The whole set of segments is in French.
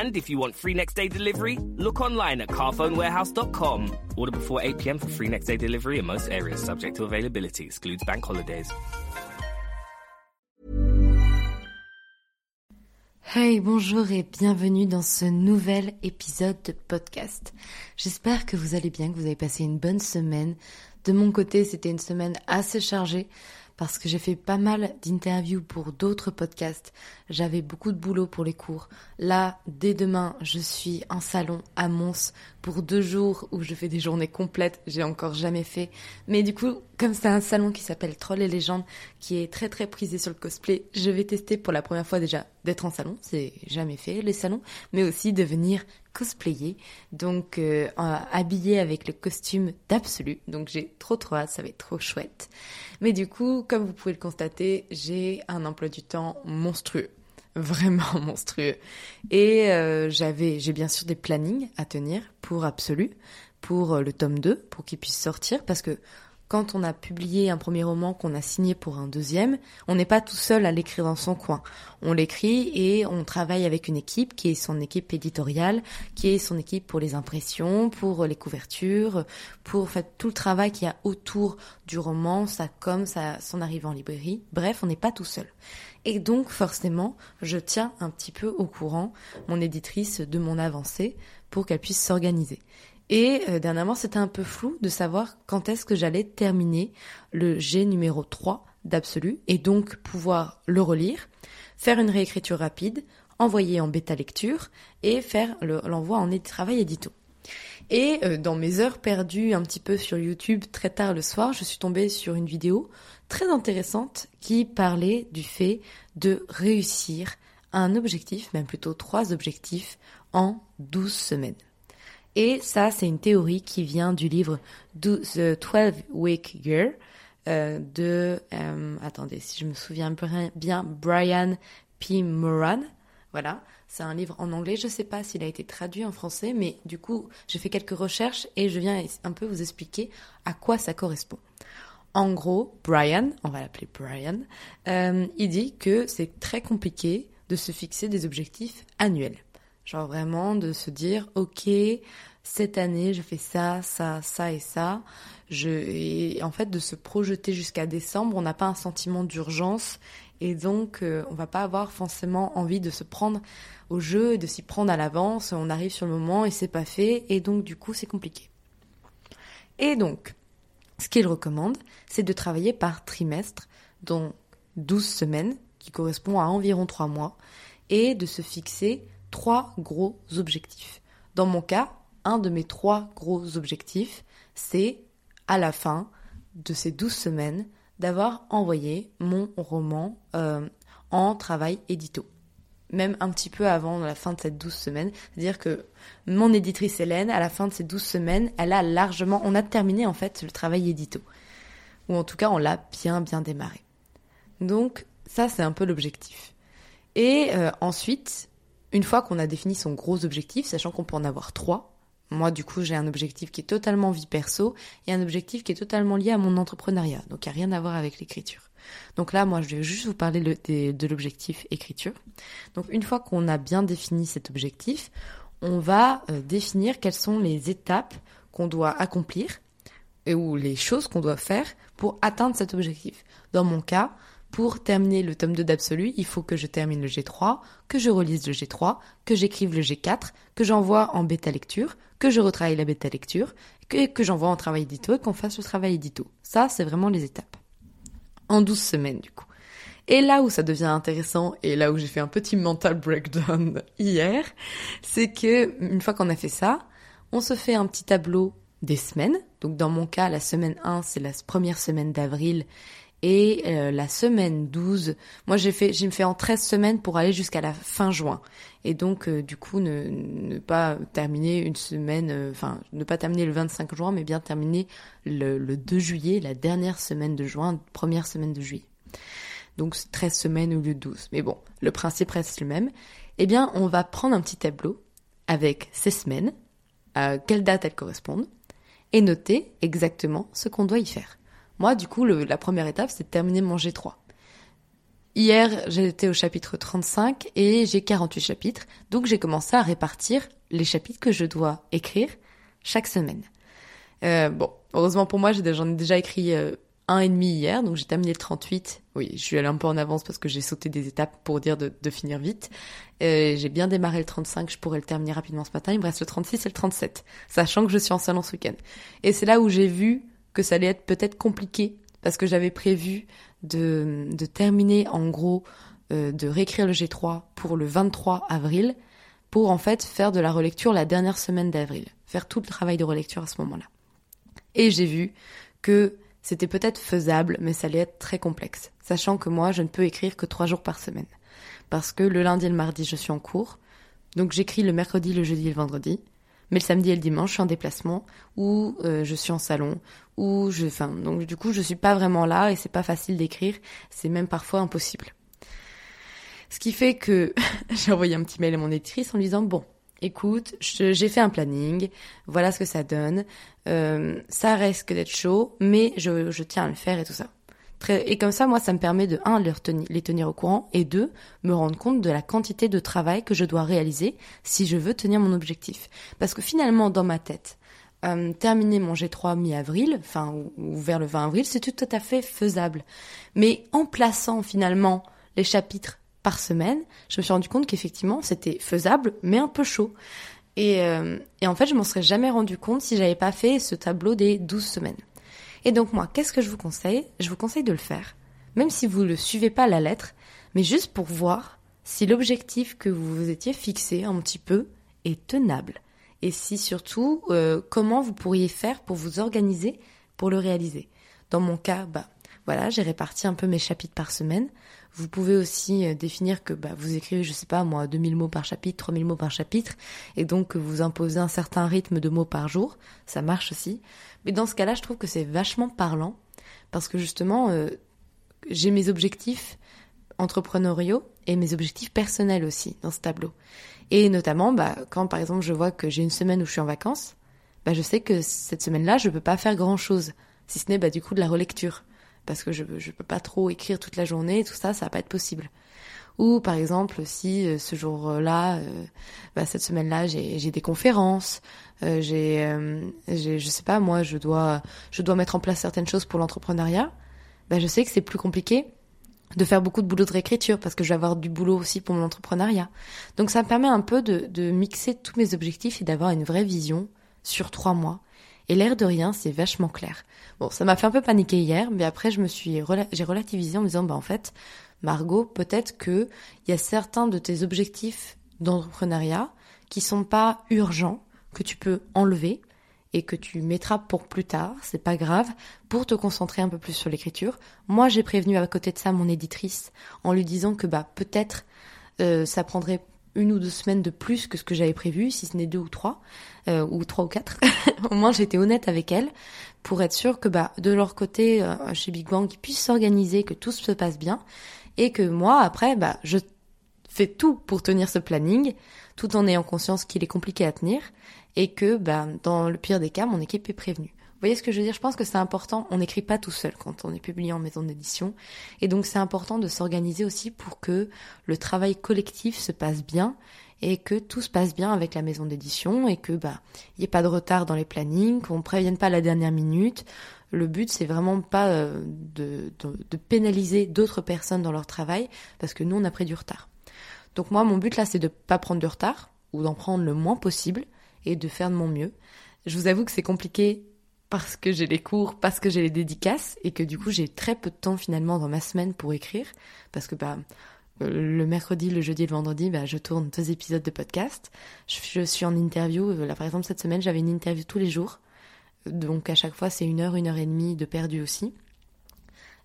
And if you want free next day delivery, look online at carphonewarehouse.com. Order before 8 pm for free next day delivery in most areas, subject to availability, excludes bank holidays. Hey, bonjour et bienvenue dans ce nouvel épisode de podcast. J'espère que vous allez bien, que vous avez passé une bonne semaine. De mon côté, c'était une semaine assez chargée parce que j'ai fait pas mal d'interviews pour d'autres podcasts. J'avais beaucoup de boulot pour les cours. Là, dès demain, je suis en salon à Mons pour deux jours où je fais des journées complètes. J'ai encore jamais fait. Mais du coup, comme c'est un salon qui s'appelle Troll et Légendes, qui est très très prisé sur le cosplay, je vais tester pour la première fois déjà d'être en salon. C'est jamais fait les salons, mais aussi de venir cosplayer, donc euh, habillé avec le costume d'absolu. Donc j'ai trop trop hâte, ça va être trop chouette. Mais du coup, comme vous pouvez le constater, j'ai un emploi du temps monstrueux, vraiment monstrueux. Et euh, j'avais, j'ai bien sûr des plannings à tenir pour absolu, pour euh, le tome 2, pour qu'il puisse sortir, parce que quand on a publié un premier roman qu'on a signé pour un deuxième, on n'est pas tout seul à l'écrire dans son coin. On l'écrit et on travaille avec une équipe qui est son équipe éditoriale, qui est son équipe pour les impressions, pour les couvertures, pour fait, tout le travail qu'il y a autour du roman, sa com, sa, son arrivée en librairie. Bref, on n'est pas tout seul. Et donc forcément, je tiens un petit peu au courant mon éditrice de mon avancée pour qu'elle puisse s'organiser. Et euh, dernièrement, c'était un peu flou de savoir quand est-ce que j'allais terminer le G numéro 3 d'Absolu et donc pouvoir le relire, faire une réécriture rapide, envoyer en bêta lecture et faire l'envoi en travail édito. Et euh, dans mes heures perdues un petit peu sur YouTube très tard le soir, je suis tombée sur une vidéo très intéressante qui parlait du fait de réussir un objectif, même plutôt trois objectifs, en 12 semaines. Et ça, c'est une théorie qui vient du livre The 12 Week Year euh, de, euh, attendez, si je me souviens bien, Brian P. Moran. Voilà, c'est un livre en anglais. Je ne sais pas s'il a été traduit en français, mais du coup, j'ai fait quelques recherches et je viens un peu vous expliquer à quoi ça correspond. En gros, Brian, on va l'appeler Brian, euh, il dit que c'est très compliqué de se fixer des objectifs annuels. Genre vraiment de se dire, ok, cette année je fais ça, ça, ça et ça. Je, et en fait de se projeter jusqu'à décembre, on n'a pas un sentiment d'urgence et donc euh, on va pas avoir forcément envie de se prendre au jeu et de s'y prendre à l'avance. On arrive sur le moment et c'est pas fait et donc du coup c'est compliqué. Et donc, ce qu'il recommande, c'est de travailler par trimestre, dont 12 semaines, qui correspond à environ 3 mois, et de se fixer trois gros objectifs. Dans mon cas, un de mes trois gros objectifs, c'est à la fin de ces douze semaines d'avoir envoyé mon roman euh, en travail édito. Même un petit peu avant la fin de cette douze semaines. C'est-à-dire que mon éditrice Hélène, à la fin de ces douze semaines, elle a largement, on a terminé en fait le travail édito. Ou en tout cas, on l'a bien bien démarré. Donc ça, c'est un peu l'objectif. Et euh, ensuite, une fois qu'on a défini son gros objectif, sachant qu'on peut en avoir trois, moi du coup j'ai un objectif qui est totalement vie perso et un objectif qui est totalement lié à mon entrepreneuriat, donc il n'y a rien à voir avec l'écriture. Donc là, moi, je vais juste vous parler de, l'objectif écriture. Donc une fois qu'on a bien défini cet objectif, on va euh, définir quelles sont les étapes qu'on doit accomplir et ou les choses qu'on doit faire pour atteindre cet objectif. Dans mon cas, pour terminer le tome 2 d'Absolu, il faut que je termine le G3, que je relise le G3, que j'écrive le G4, que j'envoie en bêta lecture, que je retravaille la bêta lecture, que, que j'envoie en travail édito et qu'on fasse le travail édito. Ça, c'est vraiment les étapes. En 12 semaines, du coup. Et là où ça devient intéressant, et là où j'ai fait un petit mental breakdown hier, c'est que, une fois qu'on a fait ça, on se fait un petit tableau des semaines. Donc dans mon cas, la semaine 1, c'est la première semaine d'avril et euh, la semaine 12, moi j'ai fait, j'ai me fait en 13 semaines pour aller jusqu'à la fin juin. Et donc euh, du coup ne, ne, pas terminer une semaine, euh, enfin ne pas terminer le 25 juin, mais bien terminer le, le 2 juillet, la dernière semaine de juin, première semaine de juillet. Donc 13 semaines au lieu de 12. Mais bon, le principe reste le même. Eh bien, on va prendre un petit tableau avec ces semaines, à quelle date elles correspondent, et noter exactement ce qu'on doit y faire. Moi, du coup, la première étape, c'est de terminer mon G3. Hier, j'étais au chapitre 35 et j'ai 48 chapitres, donc j'ai commencé à répartir les chapitres que je dois écrire chaque semaine. Euh, bon, heureusement pour moi, j'en ai déjà écrit euh, un et demi hier, donc j'ai terminé le 38. Oui, je suis allée un peu en avance parce que j'ai sauté des étapes pour dire de, de finir vite. Euh, j'ai bien démarré le 35, je pourrais le terminer rapidement ce matin. Il me reste le 36 et le 37, sachant que je suis en salon ce week-end. Et c'est là où j'ai vu que ça allait être peut-être compliqué parce que j'avais prévu de, de, terminer en gros, euh, de réécrire le G3 pour le 23 avril pour en fait faire de la relecture la dernière semaine d'avril, faire tout le travail de relecture à ce moment-là. Et j'ai vu que c'était peut-être faisable, mais ça allait être très complexe, sachant que moi, je ne peux écrire que trois jours par semaine. Parce que le lundi et le mardi, je suis en cours, donc j'écris le mercredi, le jeudi et le vendredi, mais le samedi et le dimanche, je suis en déplacement, ou euh, je suis en salon, ou je... Enfin, donc du coup, je suis pas vraiment là, et c'est pas facile d'écrire, c'est même parfois impossible. Ce qui fait que j'ai envoyé un petit mail à mon éditrice en lui disant, bon, écoute, j'ai fait un planning, voilà ce que ça donne, euh, ça risque d'être chaud, mais je, je, tiens à le faire et tout ça. Et comme ça, moi, ça me permet de, un, les, retenir, les tenir au courant, et deux, me rendre compte de la quantité de travail que je dois réaliser si je veux tenir mon objectif. Parce que finalement, dans ma tête, euh, terminer mon G3 mi-avril, enfin, ou, ou, vers le 20 avril, c'est tout, tout à fait faisable. Mais en plaçant finalement les chapitres par semaine, je me suis rendu compte qu'effectivement c'était faisable, mais un peu chaud. Et, euh, et en fait, je m'en serais jamais rendu compte si j'avais pas fait ce tableau des 12 semaines. Et donc moi, qu'est-ce que je vous conseille? Je vous conseille de le faire, même si vous ne le suivez pas à la lettre, mais juste pour voir si l'objectif que vous vous étiez fixé un petit peu est tenable. Et si surtout, euh, comment vous pourriez faire pour vous organiser pour le réaliser? Dans mon cas, bah voilà, j'ai réparti un peu mes chapitres par semaine. Vous pouvez aussi euh, définir que bah, vous écrivez, je sais pas moi, 2000 mots par chapitre, 3000 mots par chapitre, et donc vous imposez un certain rythme de mots par jour. Ça marche aussi. Mais dans ce cas-là, je trouve que c'est vachement parlant, parce que justement, euh, j'ai mes objectifs entrepreneuriaux et mes objectifs personnels aussi dans ce tableau. Et notamment, bah, quand par exemple je vois que j'ai une semaine où je suis en vacances, bah, je sais que cette semaine-là, je peux pas faire grand-chose, si ce n'est du coup de la relecture parce que je je peux pas trop écrire toute la journée, tout ça, ça va pas être possible. Ou par exemple, si euh, ce jour-là, euh, bah, cette semaine-là, j'ai des conférences, euh, j'ai, euh, je sais pas, moi, je dois, je dois mettre en place certaines choses pour l'entrepreneuriat. Bah, je sais que c'est plus compliqué de faire beaucoup de boulot de réécriture parce que je vais avoir du boulot aussi pour mon entrepreneuriat. Donc ça me permet un peu de mixer tous mes objectifs et d'avoir une vraie vision sur trois mois et l'air de rien, c'est vachement clair. Bon, ça m'a fait un peu paniquer hier, mais après je me suis j'ai relativisé en me disant bah en fait, Margot, peut-être que il y a certains de tes objectifs d'entrepreneuriat qui sont pas urgents, que tu peux enlever et que tu mettras pour plus tard, c'est pas grave, pour te concentrer un peu plus sur l'écriture. Moi, j'ai prévenu à côté de ça mon éditrice en lui disant que bah peut-être euh, ça prendrait une ou deux semaines de plus que ce que j'avais prévu, si ce n'est deux ou trois, euh, ou trois ou quatre. Au moins, j'étais honnête avec elle pour être sûre que bah de leur côté, euh, chez Big Bang, ils puissent s'organiser, que tout se passe bien, et que moi, après, bah je fais tout pour tenir ce planning, tout en ayant conscience qu'il est compliqué à tenir, et que bah dans le pire des cas, mon équipe est prévenue. Vous voyez ce que je veux dire? Je pense que c'est important. On n'écrit pas tout seul quand on est publié en maison d'édition. Et donc c'est important de s'organiser aussi pour que le travail collectif se passe bien et que tout se passe bien avec la maison d'édition et que bah il n'y ait pas de retard dans les plannings, qu'on prévienne pas à la dernière minute. Le but c'est vraiment pas euh, de, de, pénaliser d'autres personnes dans leur travail parce que nous on a pris du retard. Donc moi mon but là c'est de pas prendre de retard ou d'en prendre le moins possible et de faire de mon mieux. Je vous avoue que c'est compliqué parce que j'ai les cours, parce que j'ai les dédicaces et que du coup j'ai très peu de temps finalement dans ma semaine pour écrire parce que bah le mercredi, le jeudi et le vendredi, bah, je tourne deux épisodes de podcast. Je, suis en interview. Là, par exemple, cette semaine, j'avais une interview tous les jours. Donc, à chaque fois, c'est une heure, une heure et demie de perdu aussi.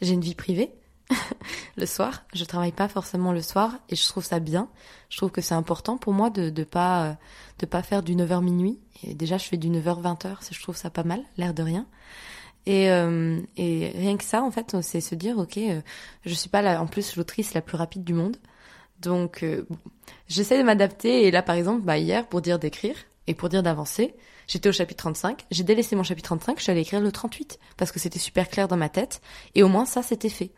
J'ai une vie privée. le soir, je travaille pas forcément le soir et je trouve ça bien. Je trouve que c'est important pour moi de de pas de pas faire du 9h minuit. Et déjà, je fais du 9h 20h, je trouve ça pas mal, l'air de rien. Et, euh, et rien que ça, en fait, c'est se dire, ok, euh, je suis pas la, en plus l'autrice la plus rapide du monde, donc euh, j'essaie de m'adapter. Et là, par exemple, bah, hier, pour dire d'écrire et pour dire d'avancer, j'étais au chapitre 35, j'ai délaissé mon chapitre 35, je suis allée écrire le 38 parce que c'était super clair dans ma tête. Et au moins ça, c'était fait.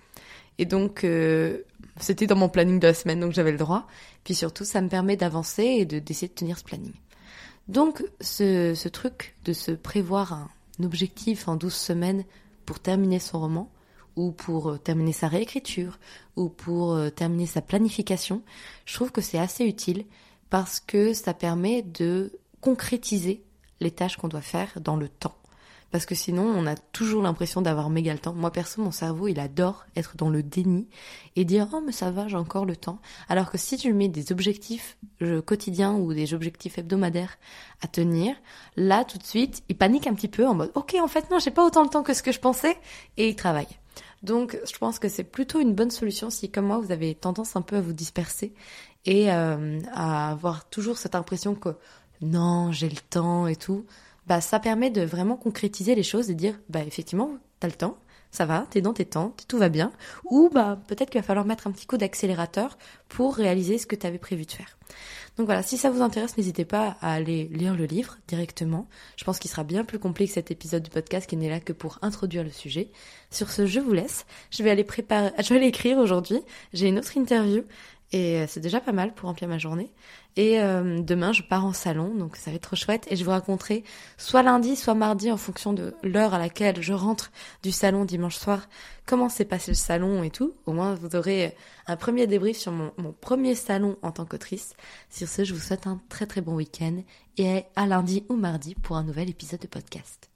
Et donc euh, c'était dans mon planning de la semaine, donc j'avais le droit. Puis surtout, ça me permet d'avancer et de d'essayer de tenir ce planning. Donc ce, truc de se prévoir un objectif en 12 semaines pour terminer son roman, ou pour euh, terminer sa réécriture, ou pour euh, terminer sa planification, je trouve que c'est assez utile parce que ça permet de concrétiser les tâches qu'on doit faire dans le temps parce que sinon on a toujours l'impression d'avoir méga le temps. Moi perso, mon cerveau, il adore être dans le déni et dire "Oh mais ça va, j'ai encore le temps." Alors que si tu mets des objectifs quotidiens ou des objectifs hebdomadaires à tenir, là tout de suite, il panique un petit peu en mode "OK, en fait non, j'ai pas autant de temps que ce que je pensais" et il travaille. Donc, je pense que c'est plutôt une bonne solution si, comme moi, vous avez tendance un peu à vous disperser et euh, à avoir toujours cette impression que non, j'ai le temps et tout bah ça permet de vraiment concrétiser les choses et dire bah effectivement t'as le temps, ça va, t'es dans tes temps, tout va bien, ou bah peut-être qu'il va falloir mettre un petit coup d'accélérateur pour réaliser ce que tu avais prévu de faire. Donc voilà, si ça vous intéresse, n'hésitez pas à aller lire le livre directement. Je pense qu'il sera bien plus complet que cet épisode du podcast qui n'est là que pour introduire le sujet. Sur ce, je vous laisse. Je vais aller préparer, je vais aller écrire aujourd'hui. J'ai une autre interview et euh, c'est déjà pas mal pour remplir ma journée. Et euh, demain, je pars en salon, donc ça va être trop chouette. Et je vous raconterai soit lundi, soit mardi, en fonction de l'heure à laquelle je rentre du salon dimanche soir, comment s'est passé le salon et tout. Au moins, vous aurez un premier débrief sur mon, mon premier salon en tant qu'autrice. Sur ce, je vous souhaite un très très bon week-end et à lundi ou mardi pour un nouvel épisode de podcast.